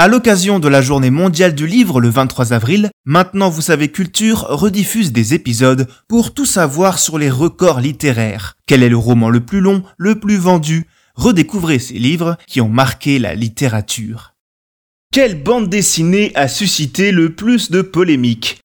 À l'occasion de la journée mondiale du livre le 23 avril, Maintenant vous savez culture rediffuse des épisodes pour tout savoir sur les records littéraires. Quel est le roman le plus long, le plus vendu? Redécouvrez ces livres qui ont marqué la littérature. Quelle bande dessinée a suscité le plus de polémiques?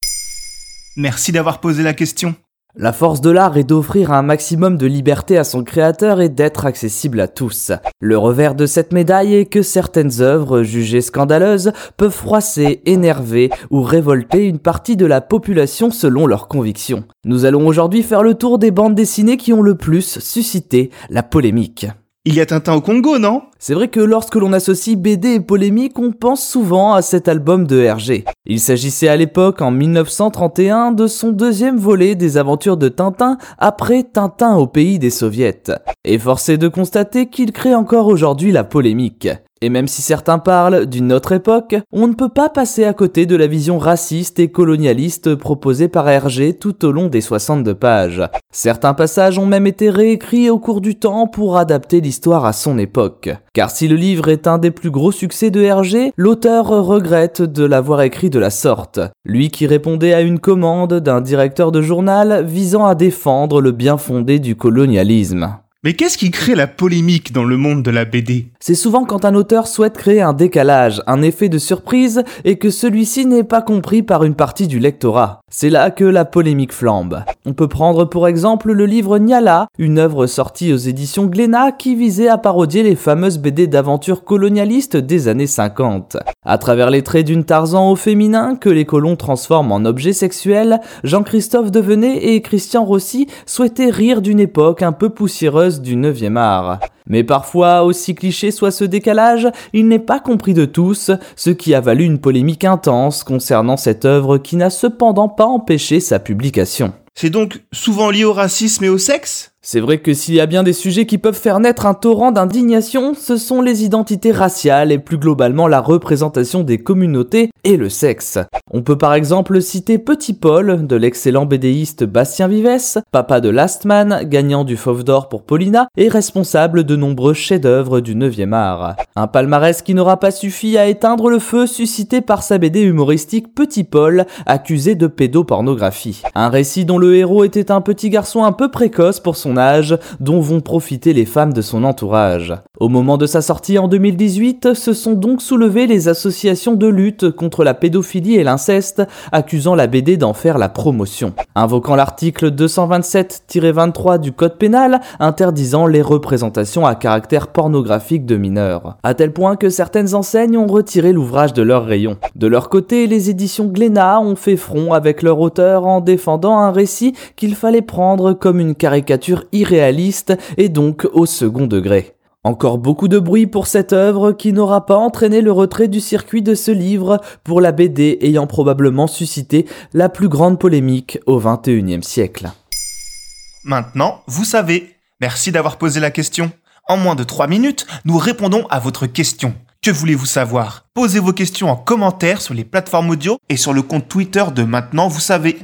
Merci d'avoir posé la question. La force de l'art est d'offrir un maximum de liberté à son créateur et d'être accessible à tous. Le revers de cette médaille est que certaines œuvres jugées scandaleuses peuvent froisser, énerver ou révolter une partie de la population selon leurs convictions. Nous allons aujourd'hui faire le tour des bandes dessinées qui ont le plus suscité la polémique. Il y a Tintin au Congo, non? C'est vrai que lorsque l'on associe BD et polémique, on pense souvent à cet album de Hergé. Il s'agissait à l'époque, en 1931, de son deuxième volet des aventures de Tintin après Tintin au pays des soviets. Et forcé de constater qu'il crée encore aujourd'hui la polémique. Et même si certains parlent d'une autre époque, on ne peut pas passer à côté de la vision raciste et colonialiste proposée par Hergé tout au long des 62 pages. Certains passages ont même été réécrits au cours du temps pour adapter l'histoire à son époque. Car si le livre est un des plus gros succès de Hergé, l'auteur regrette de l'avoir écrit de la sorte. Lui qui répondait à une commande d'un directeur de journal visant à défendre le bien fondé du colonialisme. Mais qu'est-ce qui crée la polémique dans le monde de la BD C'est souvent quand un auteur souhaite créer un décalage, un effet de surprise, et que celui-ci n'est pas compris par une partie du lectorat. C'est là que la polémique flambe. On peut prendre pour exemple le livre Nyala, une œuvre sortie aux éditions Glénat qui visait à parodier les fameuses BD d'aventure colonialistes des années 50. À travers les traits d'une Tarzan au féminin que les colons transforment en objets sexuels, Jean-Christophe Devenet et Christian Rossi souhaitaient rire d'une époque un peu poussiéreuse du 9e art. Mais parfois, aussi cliché soit ce décalage, il n'est pas compris de tous, ce qui a valu une polémique intense concernant cette œuvre qui n'a cependant pas empêché sa publication. C'est donc souvent lié au racisme et au sexe? C'est vrai que s'il y a bien des sujets qui peuvent faire naître un torrent d'indignation, ce sont les identités raciales et plus globalement la représentation des communautés et le sexe. On peut par exemple citer Petit Paul de l'excellent bédéiste Bastien Vives, papa de Last Man, gagnant du Fauve d'Or pour Paulina et responsable de nombreux chefs-d'œuvre du 9e art. Un palmarès qui n'aura pas suffi à éteindre le feu suscité par sa BD humoristique Petit Paul, accusé de pédopornographie. Un récit dont le héros était un petit garçon un peu précoce pour son dont vont profiter les femmes de son entourage. Au moment de sa sortie en 2018, se sont donc soulevées les associations de lutte contre la pédophilie et l'inceste, accusant la BD d'en faire la promotion. Invoquant l'article 227-23 du Code pénal, interdisant les représentations à caractère pornographique de mineurs. À tel point que certaines enseignes ont retiré l'ouvrage de leur rayon. De leur côté, les éditions Glénat ont fait front avec leur auteur en défendant un récit qu'il fallait prendre comme une caricature irréaliste et donc au second degré. Encore beaucoup de bruit pour cette œuvre qui n'aura pas entraîné le retrait du circuit de ce livre pour la BD ayant probablement suscité la plus grande polémique au XXIe siècle. Maintenant, vous savez. Merci d'avoir posé la question. En moins de 3 minutes, nous répondons à votre question. Que voulez-vous savoir? Posez vos questions en commentaire sur les plateformes audio et sur le compte Twitter de Maintenant, vous savez.